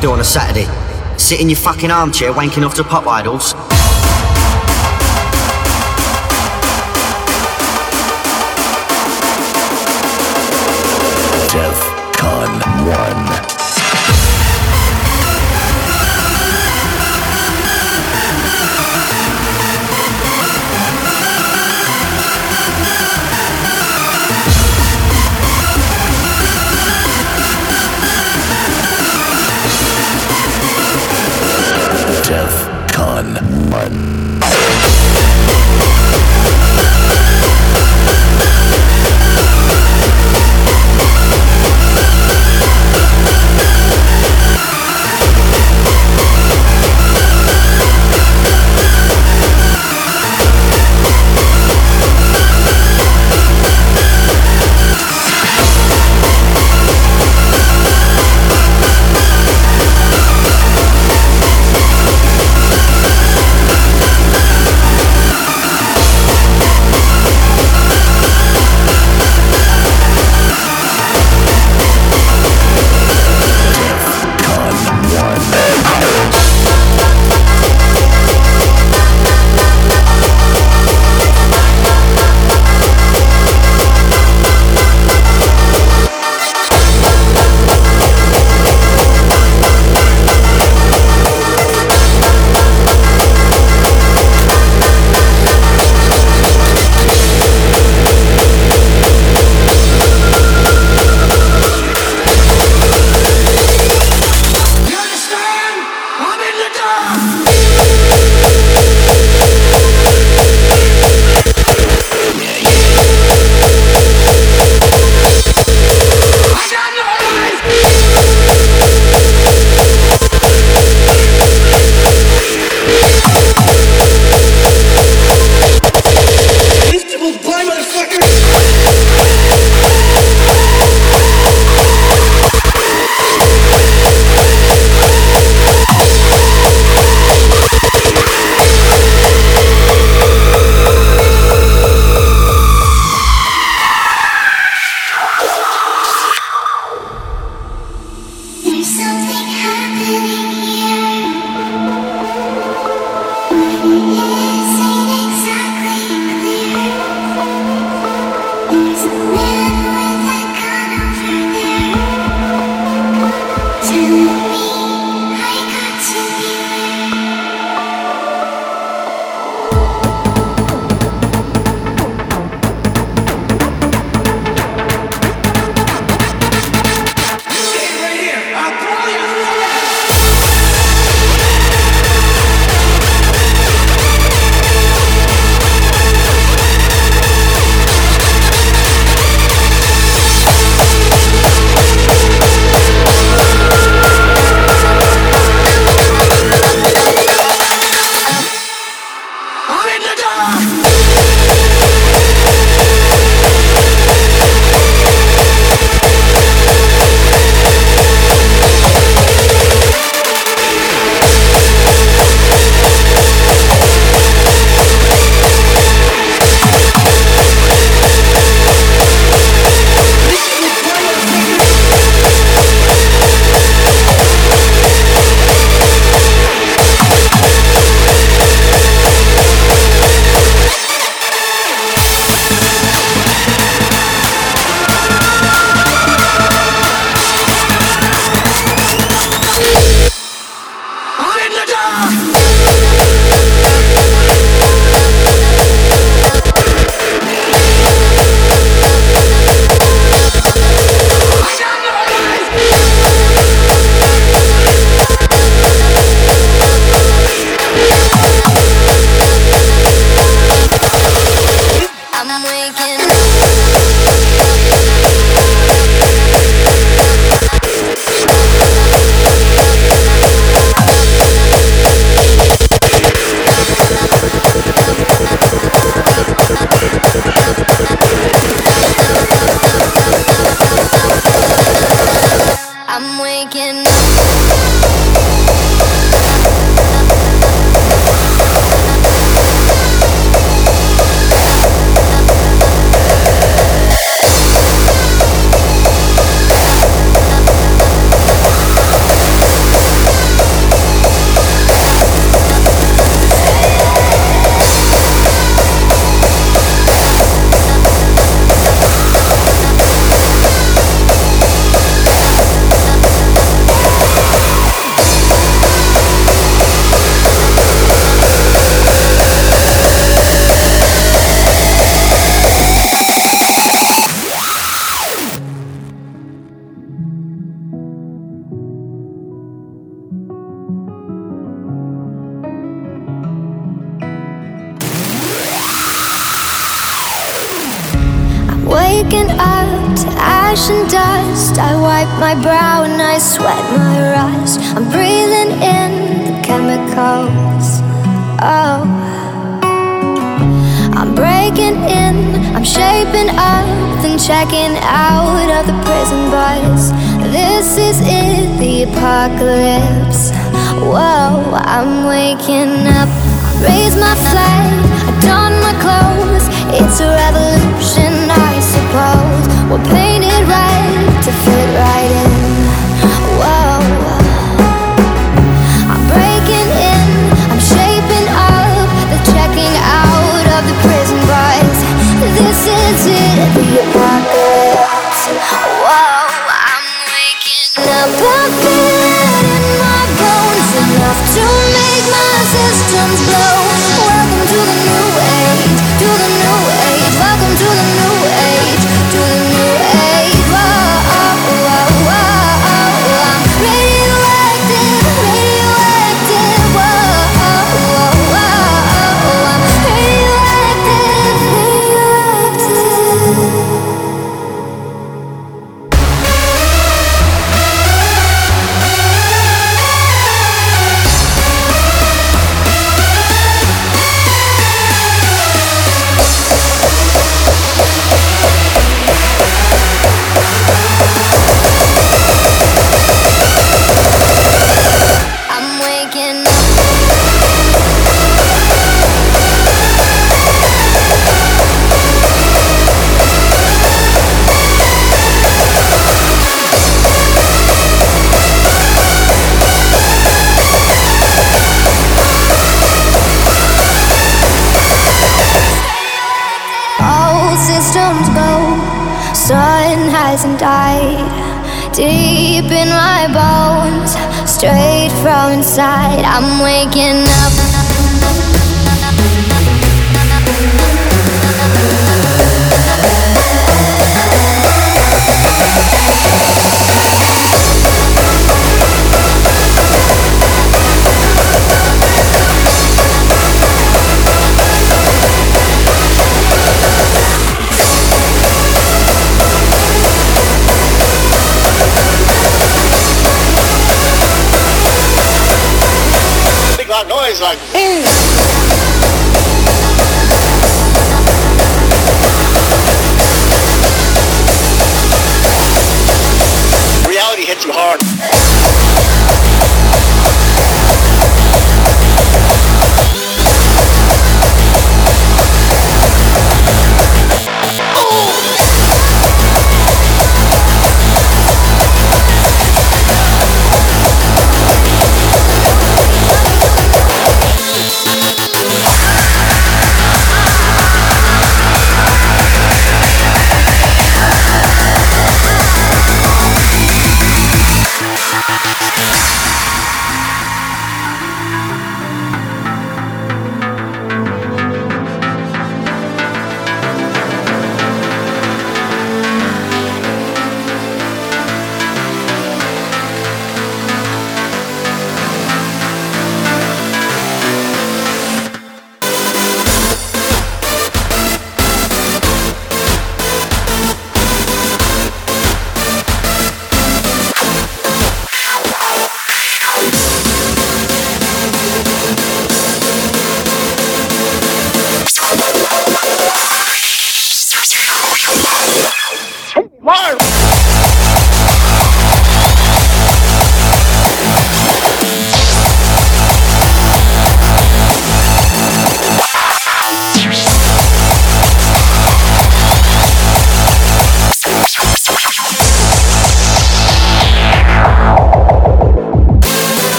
do on a Saturday? Sit in your fucking armchair wanking off to pop idols?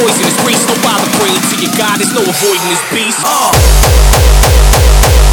poisonous beast, don't bother praying to your God, there's no avoiding this beast. Uh.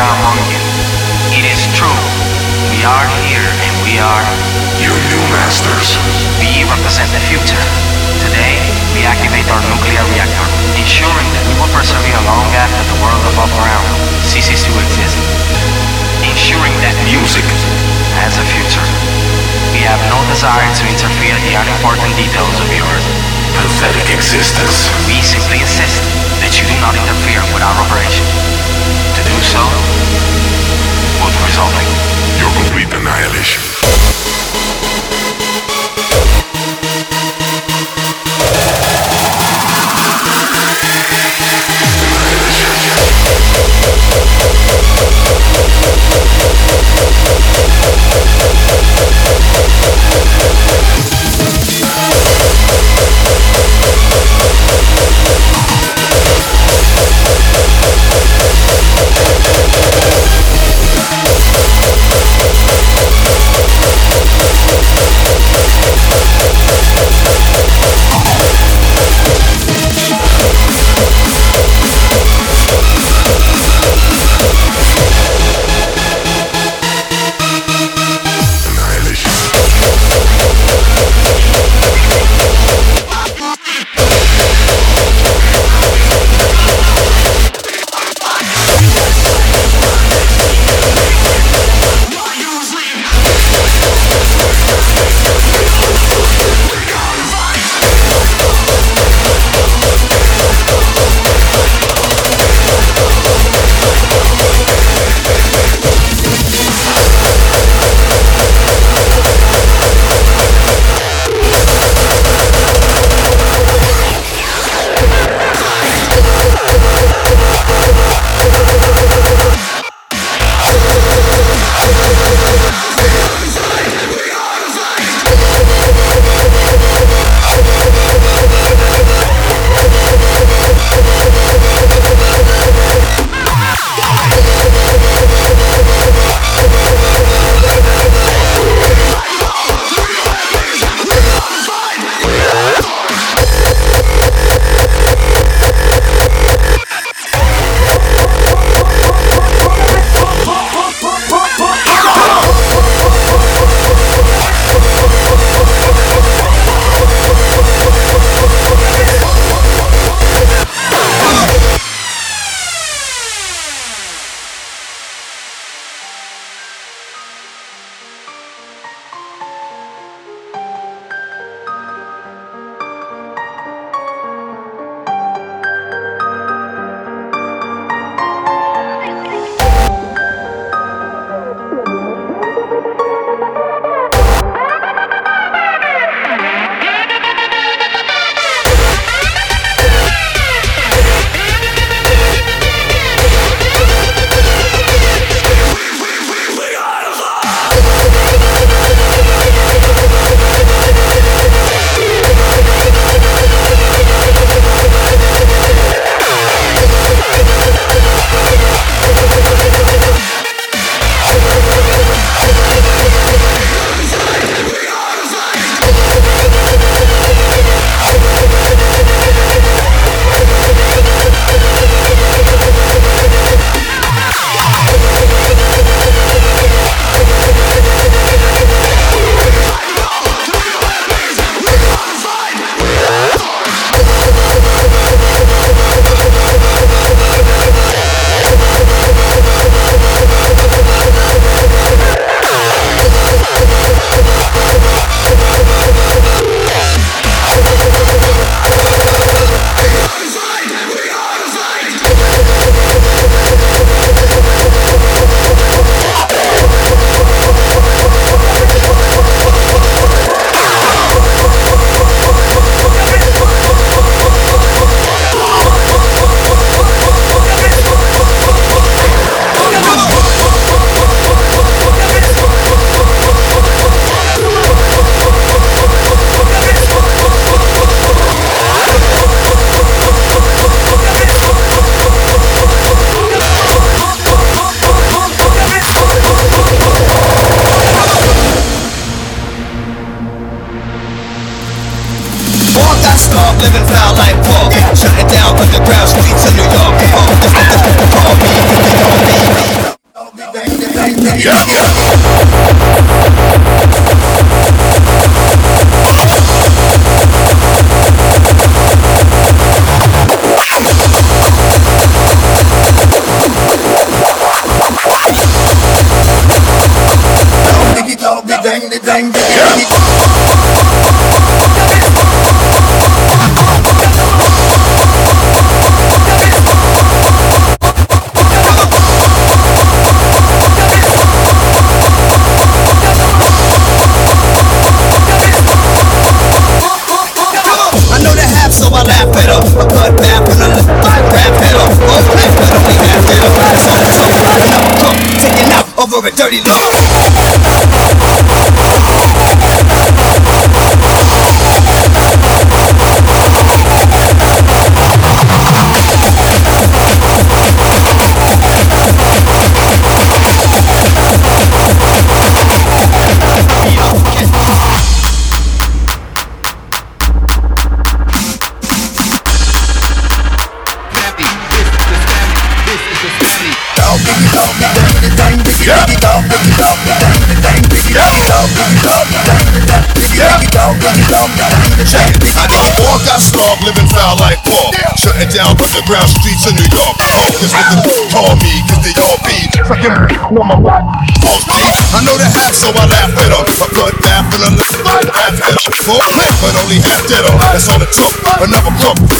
Are among you. It is true. We are here and we are. Your new masters. We represent the future. Today, we activate our nuclear reactor, ensuring that we will persevere long after the world above ground ceases to exist. Ensuring that music has a future. We have no desire to interfere in the unimportant details of yours. Pathetic existence. We simply insist that you do not interfere with our operation yourself will your complete annihilation.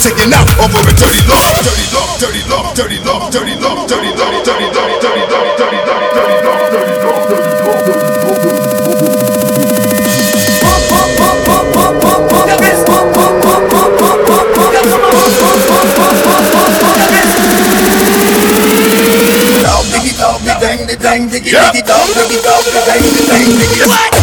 Taking out over a dirty look. Dirty look, dirty look, dirty look, dirty look, dirty, dirty, dirty, dirty, dirty, dirty, dirty, dirty, dirty, dirty, dirty, dirty, dirty, dirty, dang, the dang, diggy, diggy, dog, diggy, dog, the dang, the dang, diggy. What?